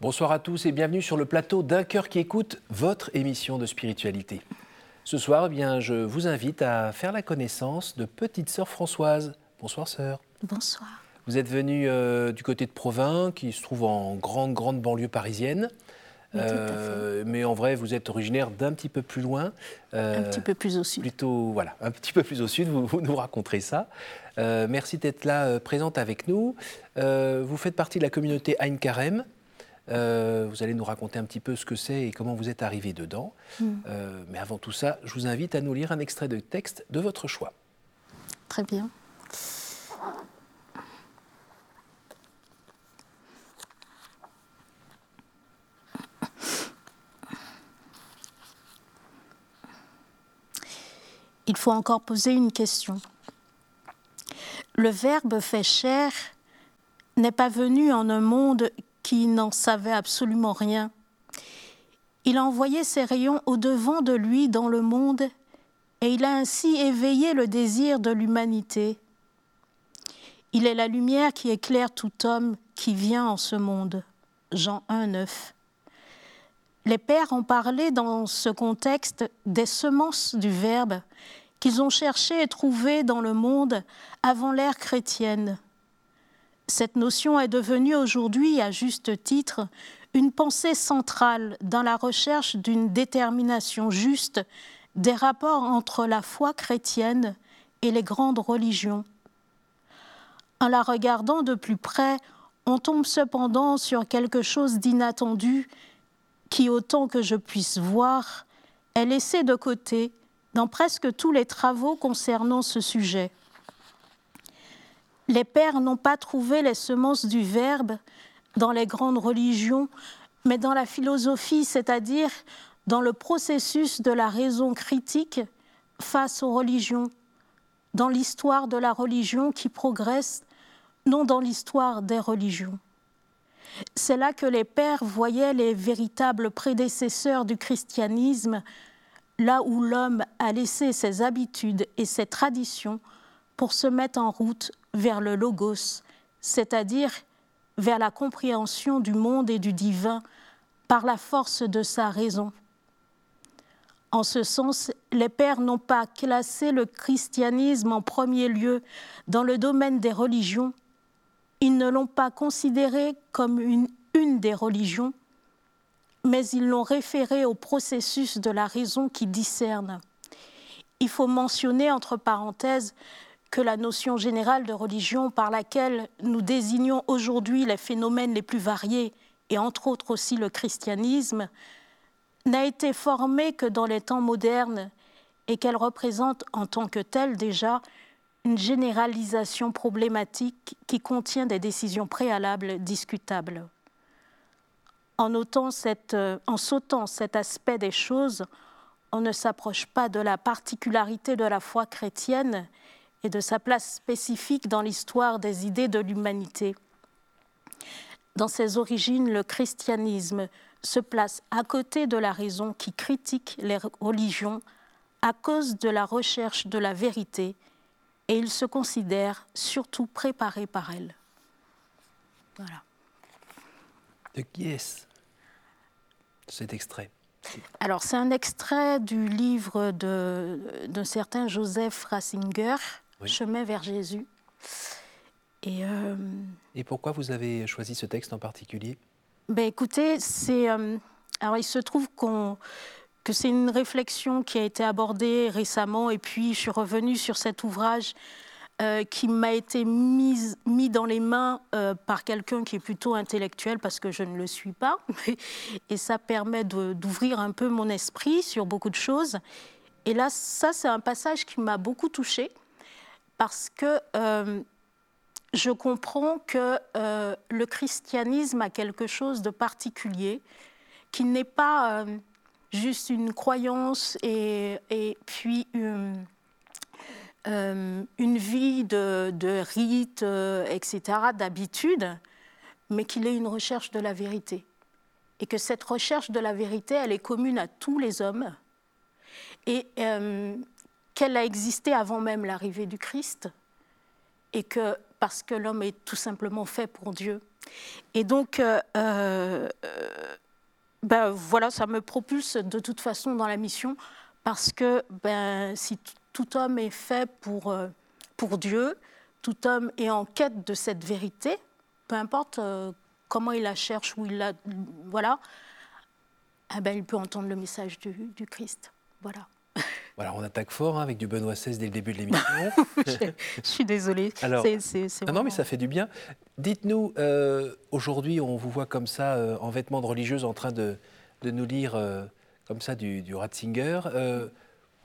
Bonsoir à tous et bienvenue sur le plateau d'un cœur qui écoute votre émission de spiritualité. Ce soir, eh bien, je vous invite à faire la connaissance de petite sœur Françoise. Bonsoir sœur. Bonsoir. Vous êtes venue euh, du côté de Provins, qui se trouve en grande, grande banlieue parisienne. Euh, mais en vrai, vous êtes originaire d'un petit peu plus loin. un petit peu plus au sud. Plutôt, voilà, un petit peu plus au sud, vous, vous nous raconterez ça. merci d'être là, présente avec nous. vous faites partie de la communauté Ein Karem. Euh, vous allez nous raconter un petit peu ce que c'est et comment vous êtes arrivé dedans. Mm. Euh, mais avant tout ça, je vous invite à nous lire un extrait de texte de votre choix. Très bien. Il faut encore poser une question. Le Verbe fait chair n'est pas venu en un monde qui n'en savait absolument rien. Il a envoyé ses rayons au-devant de lui dans le monde et il a ainsi éveillé le désir de l'humanité. Il est la lumière qui éclaire tout homme qui vient en ce monde. Jean 1, 9. Les pères ont parlé dans ce contexte des semences du Verbe qu'ils ont cherché et trouvé dans le monde avant l'ère chrétienne. Cette notion est devenue aujourd'hui, à juste titre, une pensée centrale dans la recherche d'une détermination juste des rapports entre la foi chrétienne et les grandes religions. En la regardant de plus près, on tombe cependant sur quelque chose d'inattendu qui, autant que je puisse voir, est laissé de côté dans presque tous les travaux concernant ce sujet. Les pères n'ont pas trouvé les semences du Verbe dans les grandes religions, mais dans la philosophie, c'est-à-dire dans le processus de la raison critique face aux religions, dans l'histoire de la religion qui progresse, non dans l'histoire des religions. C'est là que les pères voyaient les véritables prédécesseurs du christianisme, là où l'homme a laissé ses habitudes et ses traditions pour se mettre en route vers le logos, c'est-à-dire vers la compréhension du monde et du divin par la force de sa raison. En ce sens, les pères n'ont pas classé le christianisme en premier lieu dans le domaine des religions, ils ne l'ont pas considéré comme une, des religions, mais ils l'ont référé au processus de la raison qui discerne. Il faut mentionner entre parenthèses que la notion générale de religion par laquelle nous désignons aujourd'hui les phénomènes les plus variés, et entre autres aussi le christianisme, n'a été formée que dans les temps modernes et qu'elle représente en tant que telle déjà une généralisation problématique qui contient des décisions préalables discutables. En, sautant cet aspect des choses, on ne s'approche pas de la particularité de la foi chrétienne et de sa place spécifique dans l'histoire des idées de l'humanité. Dans ses origines, le christianisme se place à côté de la raison qui critique les religions à cause de la recherche de la vérité et il se considère surtout préparé par elle. Voilà. De qui est-ce cet extrait Alors, c'est un extrait du livre d'un certain Joseph Ratzinger, Chemin vers Jésus. Et, euh, Et, pourquoi vous avez choisi ce texte en particulier? Ben Écoutez, c'est, euh, alors il se trouve qu'on, que c'est une réflexion qui a été abordée récemment, et puis je suis revenue sur cet ouvrage euh, qui m'a été mis, mis dans les mains par quelqu'un qui est plutôt intellectuel, parce que je ne le suis pas, et ça permet d'ouvrir un peu mon esprit sur beaucoup de choses. Et là, ça, c'est un passage qui m'a beaucoup touchée parce que euh, je comprends que euh, le christianisme a quelque chose de particulier, qui n'est pas euh, juste une croyance et, puis une, vie de, de rites, etc., d'habitude, mais qu'il est une recherche de la vérité. Et que cette recherche de la vérité, elle est commune à tous les hommes. Et qu'elle a existé avant même l'arrivée du Christ, et que parce que l'homme est tout simplement fait pour Dieu, Et donc, ben, voilà, ça me propulse de toute façon dans la mission parce que ben, si tout homme est fait pour, pour Dieu, tout homme est en quête de cette vérité, peu importe comment il la cherche, où il la. Voilà, eh ben, il peut entendre le message du, du Christ. Voilà. Voilà, on attaque fort hein, avec du Benoît XVI dès le début de l'émission. je, suis désolée. Alors, non, mais ça fait du bien. Dites-nous, euh, aujourd'hui, on vous voit comme ça, euh, en vêtements de religieuse, en train de, de nous lire euh, comme ça du, du Ratzinger.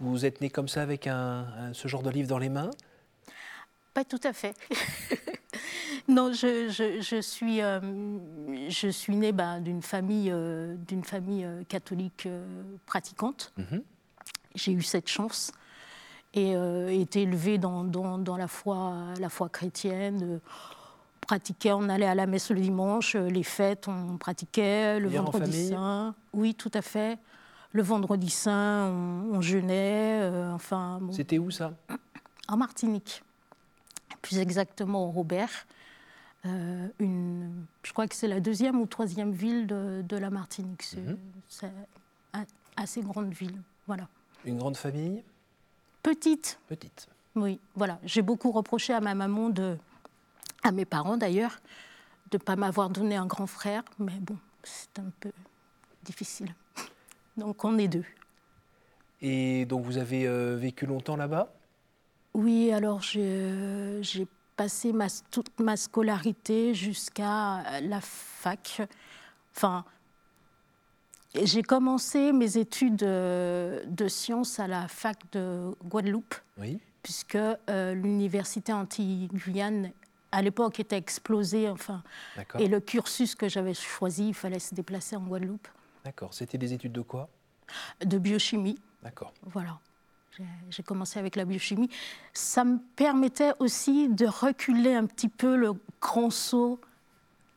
vous êtes né comme ça avec un, ce genre de livre dans les mains? Pas tout à fait. non, je, je, suis, je suis née ben, d'une famille, d'une famille catholique pratiquante. Mhm j'ai eu cette chance et euh, été élevée dans, dans, la, foi, la foi chrétienne. pratiquait, on allait à la messe le dimanche, les fêtes, on pratiquait, le vendredi saint. Oui, tout à fait. Le vendredi saint, on, jeûnait. Euh, enfin, C'était où ça? En Martinique. Plus exactement au Robert. Euh, une, je crois que c'est la deuxième ou troisième ville de, de la Martinique. C'est une assez grande ville. Voilà. Une grande famille Petite. Petite. Oui, voilà. J'ai beaucoup reproché à ma maman, de, à mes parents d'ailleurs, de ne pas m'avoir donné un grand frère, mais bon, c'est un peu difficile. Donc on est deux. Et donc vous avez euh, vécu longtemps là-bas? Oui, alors j'ai passé ma, toute ma scolarité jusqu'à la fac. Enfin, j'ai commencé mes études euh, de sciences à la fac de Guadeloupe, puisque euh, l'université anti-Guyane, à l'époque, était explosée. Enfin, et le cursus que j'avais choisi, il fallait se déplacer en Guadeloupe. D'accord. C'était des études de quoi? De biochimie. D'accord. Voilà. J'ai commencé avec la biochimie. Ça me permettait aussi de reculer un petit peu le grand saut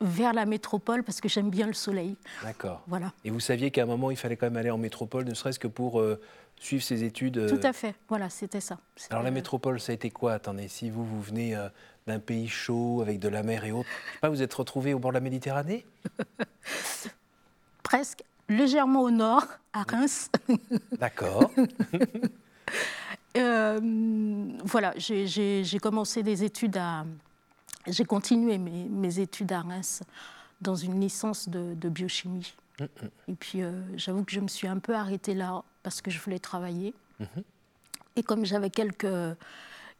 vers la métropole parce que j'aime bien le soleil. D'accord. Voilà. Et vous saviez qu'à un moment, il fallait quand même aller en métropole, ne serait-ce que pour euh, suivre ses études euh, Tout à fait. Voilà, c'était ça. Alors la métropole, ça a été quoi? Attendez, si vous, vous venez euh, d'un pays chaud, avec de la mer et autres, je sais pas, vous êtes retrouvé au bord de la Méditerranée? Presque. Légèrement au nord, à Reims. D'accord. voilà, j'ai commencé des études à, j'ai continué mes, études à Reims dans une licence de, biochimie. Mm, mm. Et puis, euh, j'avoue que je me suis un peu arrêtée là parce que je voulais travailler. Mm-hmm. Et comme j'avais quelques,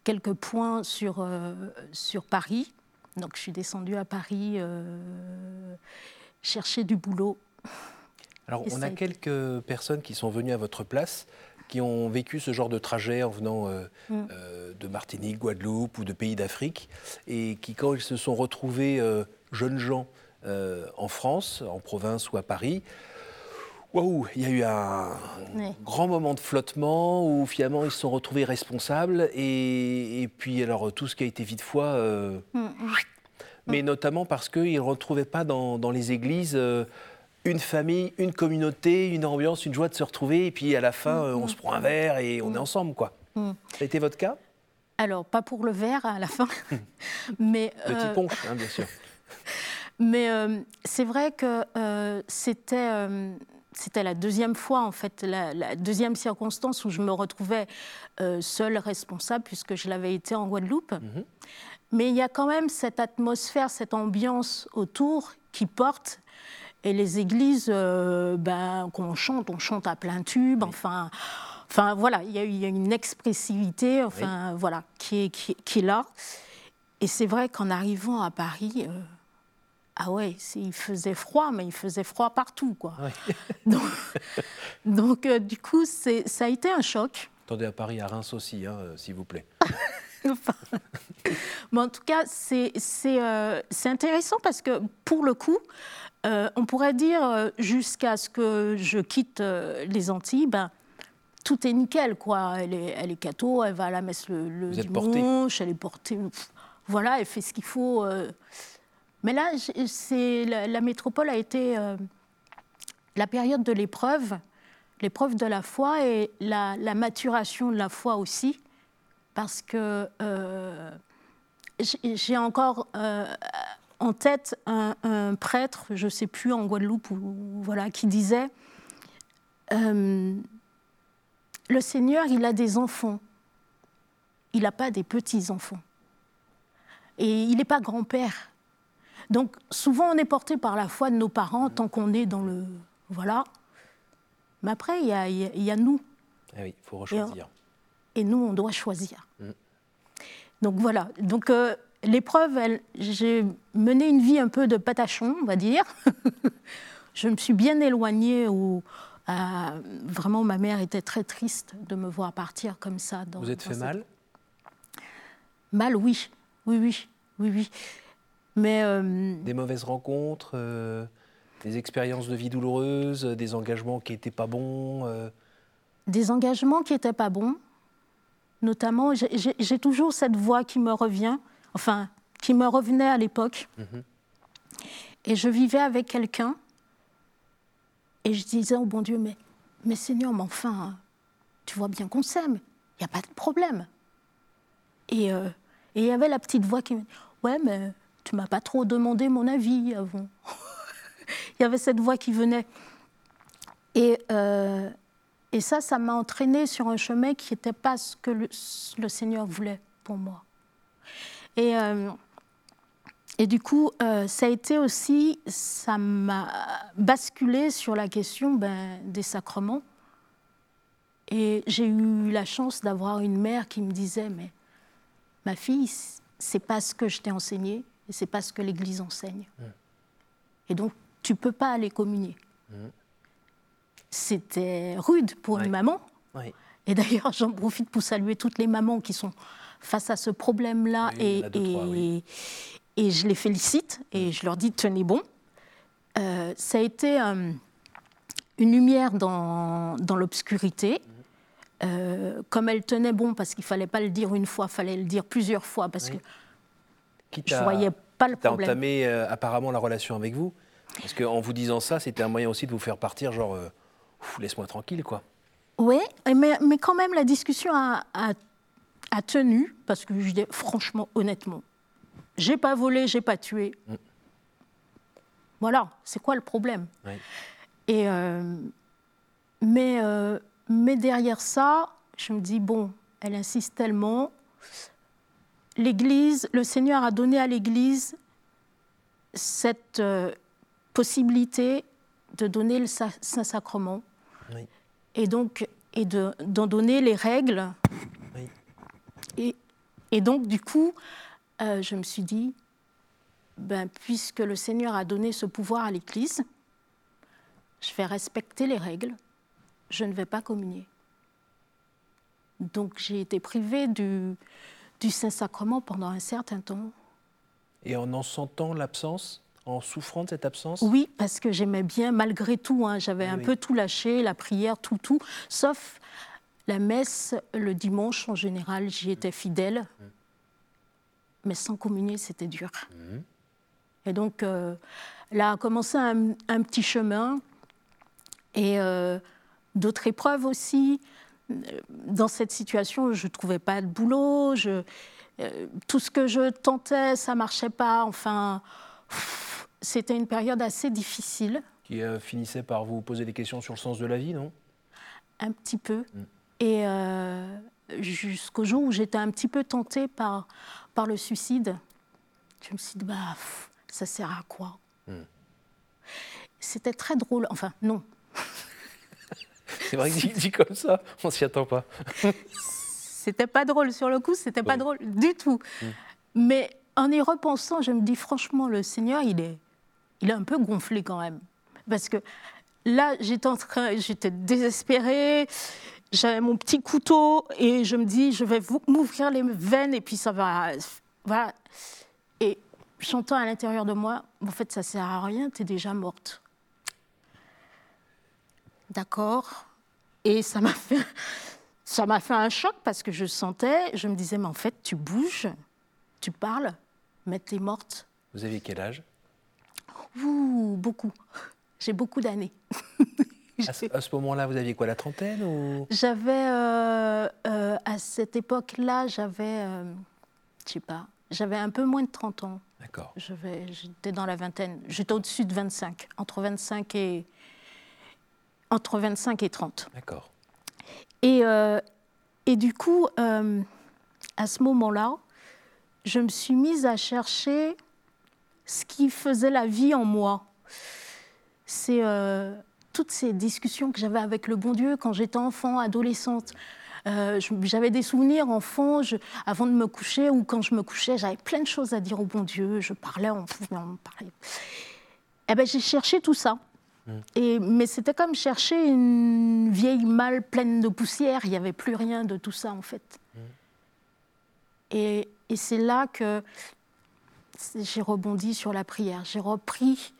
quelques points sur, euh, sur Paris, donc je suis descendue à Paris euh, chercher du boulot. Alors, on a quelques personnes qui sont venues à votre place qui ont vécu ce genre de trajet en venant euh, mm. euh, de Martinique, Guadeloupe ou de pays d'Afrique, et qui, quand ils se sont retrouvés euh, jeunes gens en France, en province ou à Paris, Waouh, il y a eu un grand moment de flottement où finalement ils se sont retrouvés responsables et, puis alors tout ce qui a été vite foi, mm, mm. mais notamment parce qu'ils ne retrouvaient pas dans, dans les églises une famille, une communauté, une ambiance, une joie de se retrouver. Et puis à la fin, euh, on se prend un verre et on est ensemble, quoi. Mm. Ça a été votre cas? Alors, pas pour le verre à la fin, mais... Petit euh, punch, hein, bien sûr. mais euh, c'est vrai que c'était... c'était la deuxième fois, en fait, la, deuxième circonstance où je me retrouvais seule responsable, puisque je l'avais été en Guadeloupe. Mhm. Mais il y a quand même cette atmosphère, cette ambiance autour qui porte et les églises, euh, ben, qu'on chante, on chante à plein tube. Enfin, enfin voilà, il y, a, y, a une expressivité, enfin voilà, qui est, qui, est là. Et c'est vrai qu'en arrivant à Paris, euh, ah ouais, il faisait froid, mais il faisait froid partout, quoi. donc, euh, du coup, ça a été un choc. Attendez à Paris, à Reims aussi, hein, s'il vous plaît. mais en tout cas, c'est intéressant parce que pour le coup, euh, on pourrait dire, euh, jusqu'à ce que je quitte euh, les Antilles, ben, tout est nickel, quoi. Elle est, elle est catho, elle va à la messe le, dimanche, elle est portée. voilà, elle fait ce qu'il faut. Mais là, c'est la, métropole a été la période de l'épreuve, l'épreuve de la foi et la, la, maturation de la foi aussi, parce que j'ai encore en tête un, prêtre, je ne sais plus en Guadeloupe, voilà, qui disait euh, Le Seigneur, il a des enfants, il n'a pas des petits-enfants. Et il n'est pas grand-père. Donc souvent, on est porté par la foi de nos parents tant qu'on est dans le. Voilà. Mais après, il y a, y a, nous. Ah oui, il faut choisir. Et, nous, on doit choisir. Mm. Donc voilà. Donc euh, l'épreuve, j'ai mené une vie un peu de patachon, on va dire. je me suis bien éloignée où vraiment ma mère était très triste de me voir partir comme ça. Vous êtes fait mal? Mal, oui. Oui, oui. Oui, oui. Mais, euh, Des mauvaises rencontres, euh, des expériences de vie douloureuses, des engagements qui n'étaient pas bons euh? Des engagements qui n'étaient pas bons. Notamment, j'ai toujours cette voix qui me revient enfin, qui me revenait à l'époque. Mhm. Et je vivais avec quelqu'un. Et je disais, oh bon Dieu, mais, mais Seigneur, mais enfin, tu vois bien qu'on s'aime. Il n'y a pas de problème. Et euh, il y avait la petite voix qui me dit, ouais, mais tu m'as pas trop demandé mon avis avant. Il y avait cette voix qui venait. Et, euh, et ça, ça m'a entraîné sur un chemin qui n'était pas ce que le Seigneur voulait pour moi. Et, euh, et du coup, euh, ça a été aussi, ça m'a basculé sur la question ben, des sacrements. Et j'ai eu la chance d'avoir une mère qui me disait, mais ma fille, c'est pas ce que je t'ai enseigné, et c'est pas ce que l'Église enseigne. Mmh. Et donc, tu peux pas aller communier. Mmh. C'était rude pour une maman. Et d'ailleurs, j'en profite pour saluer toutes les mamans qui sont face à ce problème-là et, et, je les félicite et je leur dis tenez bon. Euh, ça a été euh, une lumière dans, dans l'obscurité. Euh, comme elle tenait bon, parce qu'il fallait pas le dire une fois, il fallait le dire plusieurs fois, parce que je ne voyais pas le problème. Entamé apparemment la relation avec vous? Parce qu'en vous disant ça, c'était un moyen aussi de vous faire partir, genre, laisse-moi tranquille, quoi. Oui, mais, mais, quand même, la discussion a, a a tenu, parce que je dis franchement, honnêtement, j'ai pas volé, j'ai pas tué. Mm. Voilà, c'est quoi le problème? Et euh, mais, euh, mais derrière ça, je me dis bon, elle insiste tellement. L'Église, le Seigneur a donné à l'Église cette euh, possibilité de donner le Saint-Sacrement. Et donc, et d'en donner les règles et, donc, du coup, euh, je me suis dit, ben, puisque le Seigneur a donné ce pouvoir à l'Église, je vais respecter les règles, je ne vais pas communier. Donc j'ai été privée du, du Saint-Sacrement pendant un certain temps. Et en en sentant l'absence en souffrant de cette absence? Oui, parce que j'aimais bien, malgré tout, hein, j'avais un peu tout lâché, la prière, tout, tout, sauf la messe, le dimanche, en général, j'y étais fidèle. Mais sans communier, c'était dur. Et donc, euh, là a commencé un, petit chemin. Et euh, d'autres épreuves aussi. Dans cette situation, je ne trouvais pas de boulot. Je, euh, tout ce que je tentais, ça ne marchait pas. Enfin, c'était une période assez difficile. Qui finissait par vous poser des questions sur le sens de la vie, non? Un petit peu. Mm. Et euh, jusqu'au jour où j'étais un petit peu tentée par, par le suicide, je me suis dit, bah, ça sert à quoi? Hmm. C'était très drôle. Enfin, non. C'est vrai que dit comme ça, on s'y attend pas. c'était pas drôle sur le coup, c'était pas drôle du tout. Hmm. Mais en y repensant, je me dis franchement, le Seigneur, il est, il est un peu gonflé quand même. Parce que là, j'étais en train, j'étais désespérée j'avais mon petit couteau et je me dis, je vais m'ouvrir les veines et puis ça va. Voilà. Et j'entends à l'intérieur de moi, en fait, ça sert à rien, tu es déjà morte. D'accord Et ça m'a fait. Ça m'a fait un choc parce que je sentais, je me disais, mais en fait, tu bouges, tu parles, mais tu es morte. Vous aviez quel âge? Ouh, beaucoup. J'ai beaucoup d'années. À ce, moment-là, vous aviez quoi, la trentaine ou... J'avais, euh, euh, à cette époque-là, j'avais, euh, je sais pas, j'avais un peu moins de 30 ans. D'accord. J'étais dans la vingtaine. J'étais au-dessus de 25, entre 25 et, entre 25 et 30. D'accord. Et, euh, et du coup, à ce moment-là, je me suis mise à chercher ce qui faisait la vie en moi. C'est toutes ces discussions que j'avais avec le bon Dieu quand j'étais enfant, adolescente. Euh, j'avais des souvenirs enfant, je, avant de me coucher ou quand je me couchais, j'avais plein de choses à dire au bon Dieu. Je parlais, on, on parlait. Eh ben, j'ai cherché tout ça. Mm. Et, mais c'était comme chercher une vieille malle pleine de poussière. Il n'y avait plus rien de tout ça, en fait. Mm. Et, et c'est là que j'ai rebondi sur la prière. J'ai repris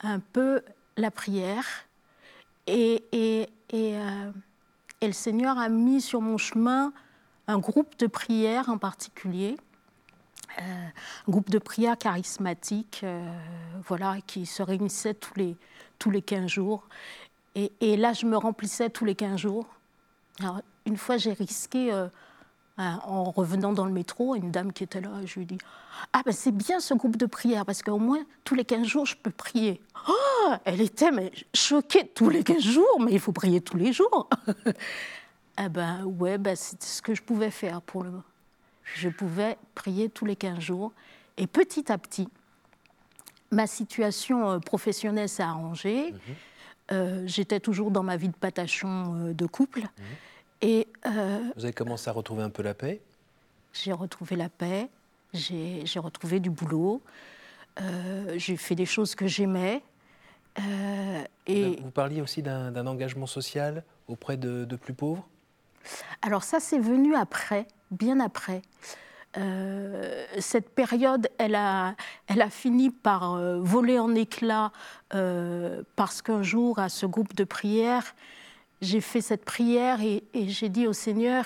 un peu la prière. Et, et, euh, et, le Seigneur a mis sur mon chemin un groupe de prière en particulier. Euh, un groupe de prière charismatique, euh, voilà, qui se réunissait tous les, tous les 15 jours. Et, là, je me remplissais tous les 15 jours. Alors, une fois, j'ai risqué Hein, en revenant dans le métro, une dame qui était là, je lui dis Ah, ben c'est bien ce groupe de prière, parce qu'au moins, tous les 15 jours, je peux prier. Oh, elle était mais, choquée tous les 15 jours, mais il faut prier tous les jours. ah, ben ouais, ben, c'était ce que je pouvais faire pour le moment. Je pouvais prier tous les 15 jours. Et petit à petit, ma situation euh, professionnelle s'est arrangée. Mhm. Euh, j'étais toujours dans ma vie de patachon euh, de couple. Euh, Vous avez commencé à retrouver un peu la paix? J'ai retrouvé la paix, j'ai retrouvé du boulot, euh, j'ai fait des choses que j'aimais. Euh, et... Vous parliez aussi d'un engagement social auprès de, plus pauvres? Alors ça, c'est venu après, bien après. cette période, elle a, elle a fini par voler en éclats parce qu'un jour, à ce groupe de prière, j'ai fait cette prière et, j'ai dit au Seigneur,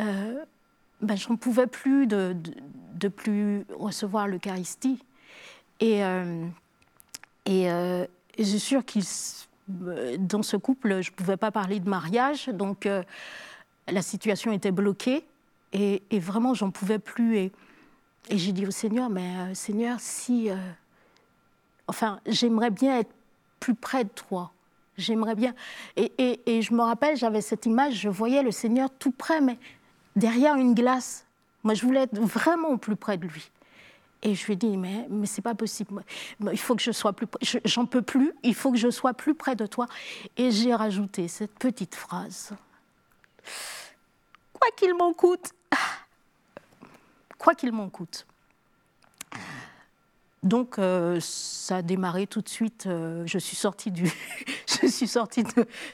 euh, ben, j'en pouvais plus de, de, plus recevoir l'Eucharistie. Et, euh, euh, et, c'est sûr qu'il dans ce couple, je ne pouvais pas parler de mariage, donc la situation était bloquée et, et vraiment, j'en pouvais plus. Et, et j'ai dit au Seigneur, mais Seigneur, si. enfin, j'aimerais bien être plus près de toi. J'aimerais bien. Et, je me rappelle, j'avais cette image, je voyais le Seigneur tout près, mais derrière une glace. Moi, je voulais être vraiment plus près de lui. Et je lui ai dit, mais, mais c'est pas possible. Il faut que je sois plus près. J'en peux plus. Il faut que je sois plus près de toi. Et j'ai rajouté cette petite phrase. Quoi qu'il m'en coûte. Quoi qu'il m'en coûte. Donc, euh, ça a démarré tout de suite. Euh, je suis sortie du, je suis sortie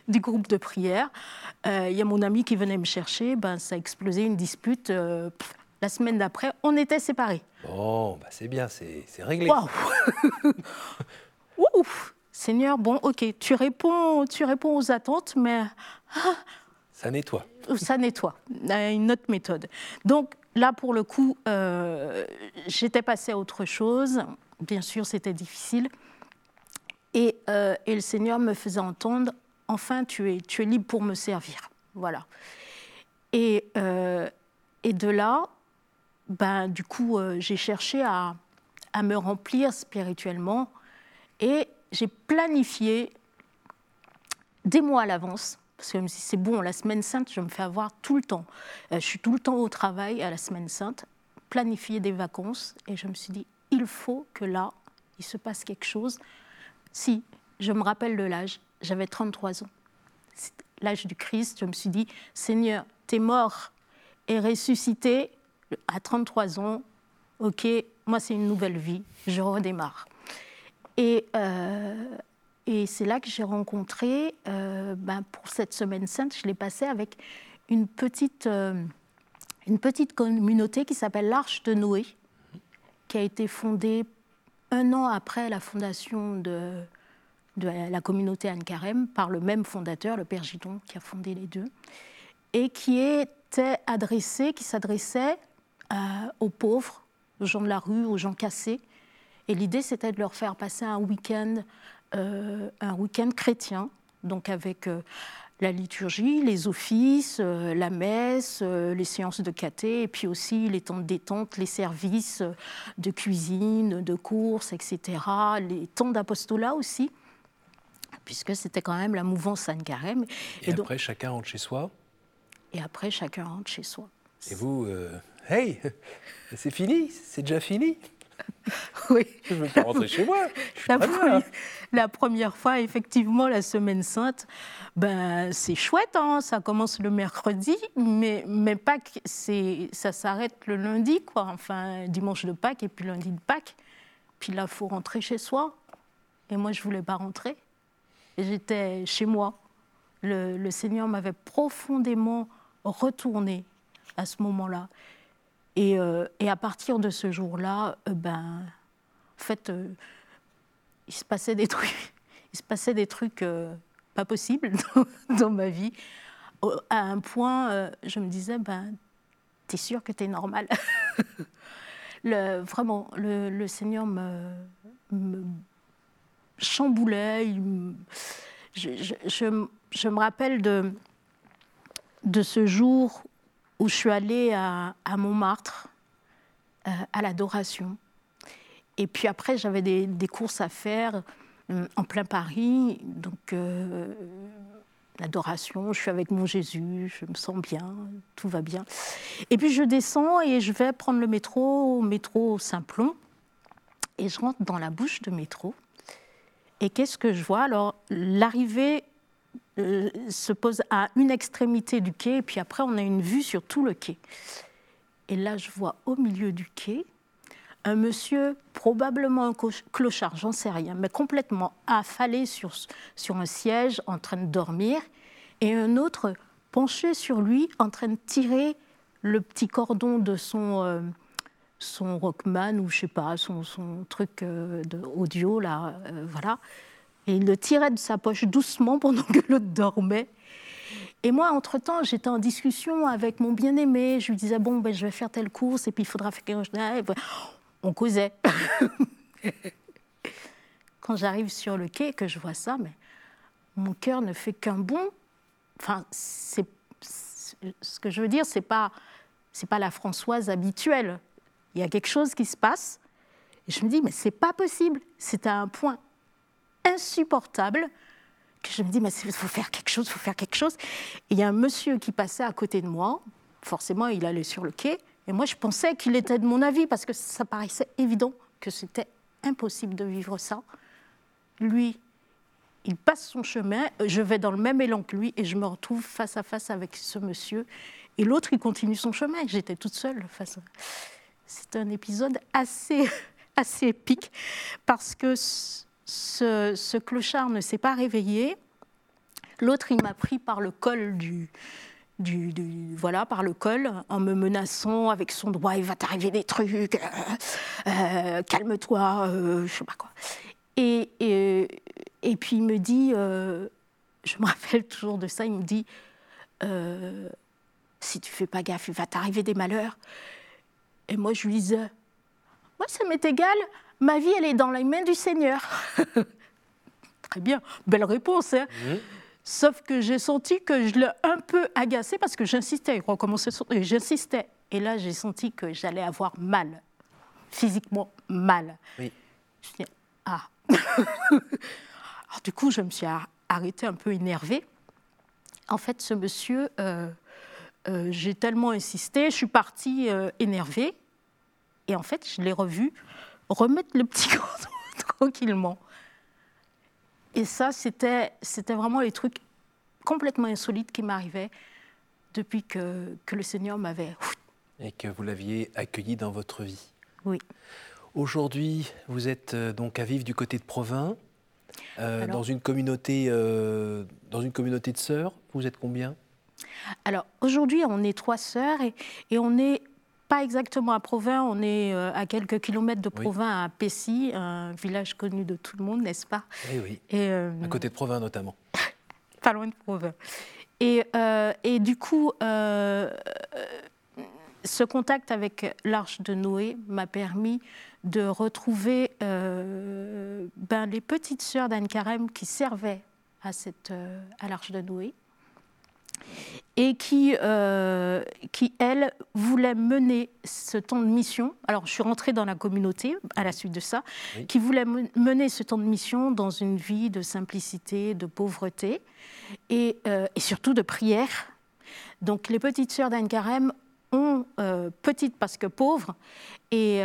du groupe de prière. Euh, il y a mon ami qui venait me chercher. Ben, ça a explosé une dispute. la semaine d'après, on était séparés. Bon, bah c'est bien, c'est réglé. Ouf Seigneur, bon, ok, tu réponds, tu réponds aux attentes, mais. Ah, ça nettoie. Ça nettoie. Une autre méthode. Donc, là, pour le coup, euh, j'étais passée à autre chose. Bien sûr, c'était difficile. Et, euh, et, le Seigneur me faisait entendre, enfin, tu es, tu es libre pour me servir. Voilà. Et, euh, et de là, ben, du coup, j'ai cherché à, à me remplir spirituellement et j'ai planifié des mois à l'avance parce que je me suis dit, c'est bon, la semaine sainte, je me fais avoir tout le temps. Euh, je suis tout le temps au travail à la semaine sainte, planifier des vacances. Et je me suis dit, il faut que là, il se passe quelque chose. Si, je me rappelle de l'âge, j'avais 33 ans. L'âge du Christ, je me suis dit, Seigneur, t'es mort et ressuscité à 33 ans. Ok, moi c'est une nouvelle vie, je redémarre. Et euh, et c'est là que j'ai rencontré, euh, ben, pour cette semaine sainte, je l'ai passée avec une petite, euh, une petite communauté qui s'appelle l'Arche de Noé, qui a été fondée un an après la fondation de, la communauté Anne Carême par le même fondateur, le Père Gidon, qui a fondé les deux, et qui était qui s'adressait euh, aux pauvres, aux gens de la rue, aux gens cassés. Et l'idée, c'était de leur faire passer un week-end euh, un week-end chrétien, donc avec euh, la liturgie, les offices, euh, la messe, euh, les séances de caté, et puis aussi les temps de détente, les services de cuisine, de courses, etc., les temps d'apostolat aussi, puisque c'était quand même la mouvance San Carême. Et, après, chacun rentre chez soi Et après, chacun rentre chez soi. Et vous, hey, c'est fini, c'est déjà fini oui. Je veux pas rentrer chez moi. La, première, fois, effectivement, la semaine sainte, ben, c'est chouette, hein, ça commence le mercredi, mais, mais Pâques, ça s'arrête le lundi, quoi. Enfin, dimanche de Pâques et puis lundi de Pâques. Puis là, il faut rentrer chez soi. Et moi, je voulais pas rentrer. J'étais chez moi. Le, le Seigneur m'avait profondément retourné à ce moment-là. Euh, et, à partir de ce jour-là, euh, ben, en fait, euh, il se passait des trucs, il se passait des trucs pas possibles dans, ma vie. À un point, je me disais, ben, t'es sûr que t'es normal? Vraiment, le, Seigneur me, chamboulait. je, je, me rappelle de, de ce jour où je suis allée à, Montmartre, euh, à l'adoration. Et puis après, j'avais des, courses à faire euh, en plein Paris. Donc, euh, l'adoration, je suis avec mon Jésus, je me sens bien, tout va bien. Et puis je descends et je vais prendre le métro, métro Saint-Plon. Et je rentre dans la bouche de métro. Et qu'est-ce que je vois? Alors, l'arrivée euh, se pose à une extrémité du quai, et puis après, on a une vue sur tout le quai. Et là, je vois au milieu du quai un monsieur, probablement un clochard, j'en sais rien, mais complètement affalé sur, sur un siège en train de dormir, et un autre penché sur lui en train de tirer le petit cordon de son, euh, son Rockman ou je sais pas, son, son truc euh, audio, là, voilà. Et il le tirait de sa poche doucement pendant que l'autre dormait. Et moi, entre-temps, j'étais en discussion avec mon bien-aimé. Je lui disais, bon, ben, je vais faire telle course, et puis il faudra faire quelque chose. On causait. Quand j'arrive sur le quai et que je vois ça, mais mon cœur ne fait qu'un bond. Enfin, c'est, ce que je veux dire, c'est pas, c'est pas la Françoise habituelle. Il y a quelque chose qui se passe. Et je me dis, mais c'est pas possible. C'est à un point insupportable que je me dis, mais il faut faire quelque chose, il faut faire quelque chose. Il y a un monsieur qui passait à côté de moi, forcément il allait sur le quai, et moi je pensais qu'il était de mon avis, parce que ça paraissait évident que c'était impossible de vivre ça. Lui, il passe son chemin, je vais dans le même élan que lui, et je me retrouve face à face avec ce monsieur, et l'autre il continue son chemin, j'étais toute seule face à... C'est un épisode assez, assez épique, parce que ce, clochard ne s'est pas réveillé. L'autre, il m'a pris par le col du, voilà, par le col, en me menaçant avec son doigt, il va t'arriver des trucs, euh, euh, calme-toi, euh, je sais pas quoi. Et, et, puis il me dit, je me rappelle toujours de ça, il me dit, si tu fais pas gaffe, il va t'arriver des malheurs. Et moi, je lui disais, moi, ça m'est égal, ma vie, elle est dans les mains du Seigneur. Très bien, belle réponse. Hein Sauf que j'ai senti que je l'ai un peu agacé parce que j'insistais, j'insistais. Et là, j'ai senti que j'allais avoir mal, physiquement mal. Oui. Je dis, ah. Alors, du coup, je me suis arrêtée un peu énervée. En fait, ce monsieur, euh, euh, j'ai tellement insisté, je suis partie euh, énervée. Et en fait, je l'ai revu remettre le petit cordon tranquillement. Et ça, c'était, c'était vraiment les trucs complètement insolites qui m'arrivaient depuis que, que le Seigneur m'avait... Et que vous l'aviez accueilli dans votre vie. Oui. Aujourd'hui, vous êtes euh, donc à vivre du côté de Provins, euh, dans, une communauté, euh, dans une communauté de sœurs. Vous êtes combien? Alors aujourd'hui, on est trois sœurs et, et on est pas exactement à Provins, on est euh, à quelques kilomètres de Provins, à Pessy, un village connu de tout le monde, n'est-ce pas? Oui, oui. Et, euh, à côté de Provins notamment. pas loin de Provins. Et, euh, et du coup, ce contact avec l'Arche de Noé m'a permis de retrouver ben, les petites sœurs d'Anne Carême qui servaient à, cette, à l'Arche de Noé. Et qui, euh, qui, elle, voulait mener ce temps de mission. Alors, je suis rentrée dans la communauté à la suite de ça, qui voulait mener ce temps de mission dans une vie de simplicité, de pauvreté et, euh, et surtout de prière. Donc, les petites sœurs d'Anne Carême ont, euh, petites parce que pauvres, et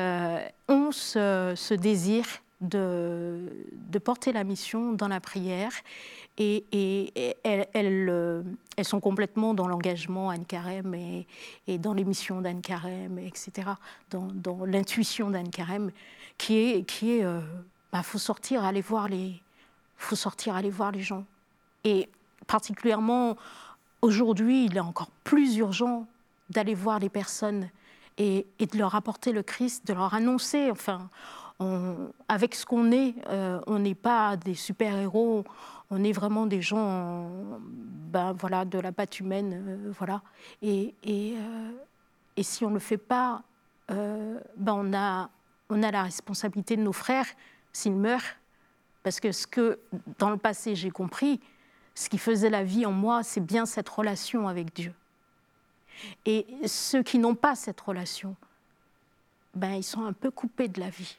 ont ce, ce désir de, porter la mission dans la prière et, elles, euh, elles, sont complètement dans l'engagement Anne Carême et, dans l'émission d'Anne Carême, etc., dans, l'intuition d'Anne Carême, qui est, qui est, euh, bah, faut sortir, aller voir les, faut sortir, aller voir les gens. Et particulièrement aujourd'hui, il est encore plus urgent d'aller voir les personnes et, de leur apporter le Christ, de leur annoncer, enfin, avec ce qu'on est, euh, on n'est pas des super-héros, on est vraiment des gens ben, voilà, de la patte humaine. Euh, voilà. Et, euh, si on ne le fait pas, euh, ben, on, a, on a la responsabilité de nos frères s'ils meurent. Parce que ce que, dans le passé, j'ai compris, ce qui faisait la vie en moi, c'est bien cette relation avec Dieu. Et ceux qui n'ont pas cette relation, ben, ils sont un peu coupés de la vie.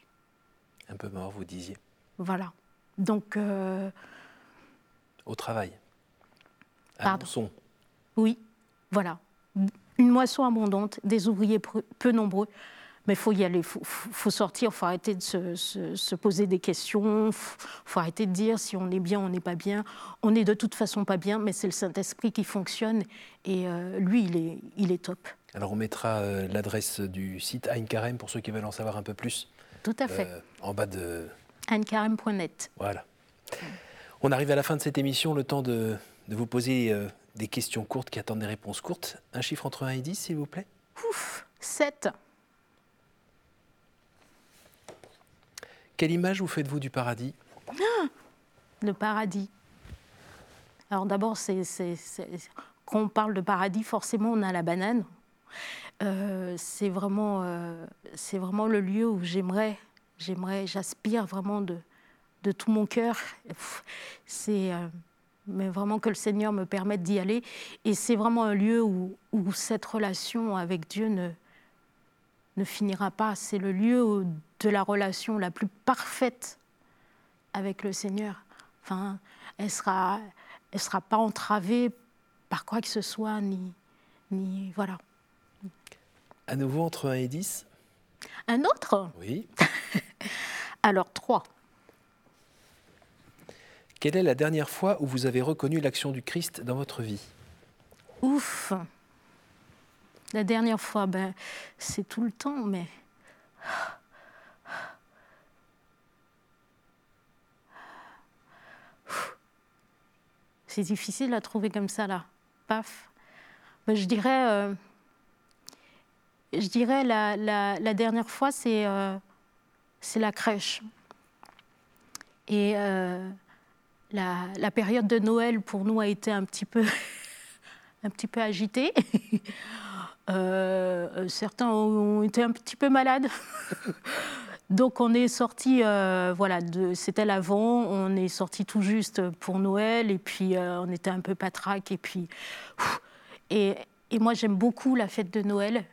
Un peu morts, vous disiez. Voilà. Donc, au travail. Pardon. Oui, voilà. Une moisson abondante, des ouvriers peu nombreux. Mais il faut y aller, il faut, sortir, il faut arrêter de se, poser des questions, il faut, arrêter de dire si on est bien, on n'est pas bien. On est de toute façon pas bien, mais c'est le Saint-Esprit qui fonctionne et euh, lui, il est, il est top. Alors on mettra euh, l'adresse du site Einkarem pour ceux qui veulent en savoir un peu plus. Tout à fait. Euh, en bas de... Voilà. On arrive à la fin de cette émission, le temps de, vous poser euh, des questions courtes qui attendent des réponses courtes. Un chiffre entre 1 et 10, s'il vous plaît Ouf, 7. Quelle image vous faites-vous du paradis? Ah, Le paradis. Alors d'abord, quand on parle de paradis, forcément, on a la banane. Euh, c'est, vraiment, euh, vraiment le lieu où j'aimerais, j'aimerais, j'aspire vraiment de, de tout mon cœur. C'est euh, vraiment que le Seigneur me permette d'y aller. Et c'est vraiment un lieu où, cette relation avec Dieu ne, ne finira pas. C'est le lieu de la relation la plus parfaite avec le Seigneur. Enfin, elle sera, elle sera pas entravée par quoi que ce soit, ni, ni voilà. À nouveau entre 1 et 10 Un autre? Oui. Alors 3. Quelle est la dernière fois où vous avez reconnu l'action du Christ dans votre vie? Ouf La dernière fois, ben, c'est tout le temps, mais... C'est difficile à trouver comme ça, là. Paf. Ben, je dirais... Euh, je dirais la, dernière fois, c'est euh, la crèche. Et... Euh, la, période de Noël pour nous a été un petit peu, agitée. Euh, certains ont été un petit peu malades. Donc on est sorti, voilà, c'était l'avant, on est sorti tout juste pour Noël et puis on était un peu patraque et puis et, moi j'aime beaucoup la fête de Noël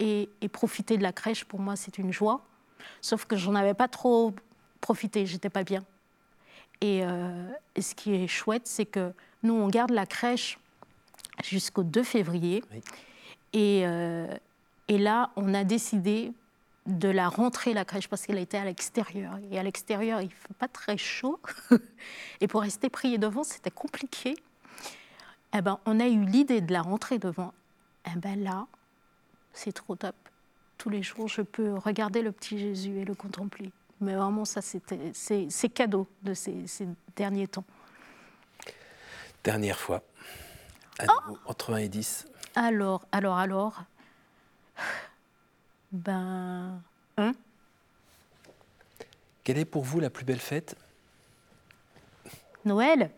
et, et, profiter de la crèche pour moi c'est une joie. Sauf que j'en avais pas trop profité, j'étais pas bien. Euh, et, ce qui est chouette, c'est que nous, on garde la crèche jusqu'au 2 février. Et, euh, et, là, on a décidé de la rentrer, la crèche, parce qu'elle était à l'extérieur. Et à l'extérieur, il ne fait pas très chaud. et pour rester prié devant, c'était compliqué. Eh ben, on a eu l'idée de la rentrer devant. Eh ben là, c'est trop top. Tous les jours, je peux regarder le petit Jésus et le contempler. Mais vraiment, ça, c'est cadeau de ces, derniers temps. Dernière fois, oh entre 1 et 10. Alors, alors, alors. Ben. Hein? Quelle est pour vous la plus belle fête? Noël?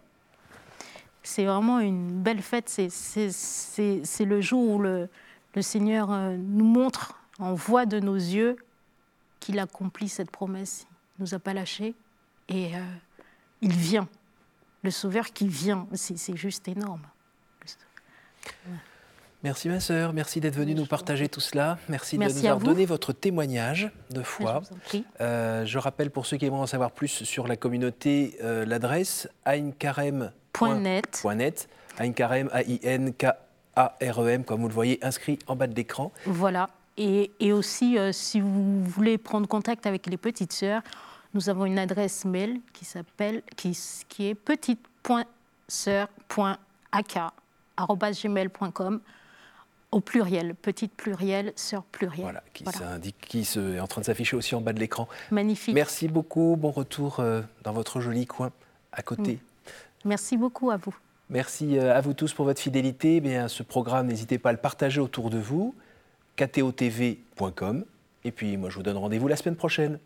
C'est vraiment une belle fête. C'est le jour où le, le Seigneur euh, nous montre en voix de nos yeux qu'il accomplit cette promesse. Il ne nous a pas lâchés et euh, il vient. Le Sauveur qui vient, c'est juste énorme. Merci ma sœur, merci d'être venue nous partager tout cela. Merci, de nous avoir donné votre témoignage de foi. Je, euh, je, rappelle pour ceux qui aimeraient en savoir plus sur la communauté euh, l'adresse ainkarem.net. Ainkarem, A-I-N-K-A-R-E-M, comme vous le voyez inscrit en bas de l'écran. Voilà. Et, et aussi, euh, si vous voulez prendre contact avec les petites sœurs, nous avons une adresse mail qui s'appelle qui, qui est petite.sœur.ak@gmail.com au pluriel, petite pluriel, sœur pluriel. Voilà, qui, qui est en train de s'afficher aussi en bas de l'écran. Magnifique. Merci beaucoup, bon retour euh, dans votre joli coin à côté. Merci beaucoup à vous. Merci euh, à vous tous pour votre fidélité. Eh bien, ce programme, n'hésitez pas à le partager autour de vous. ktotv.com. Et puis, moi, je vous donne rendez-vous la semaine prochaine.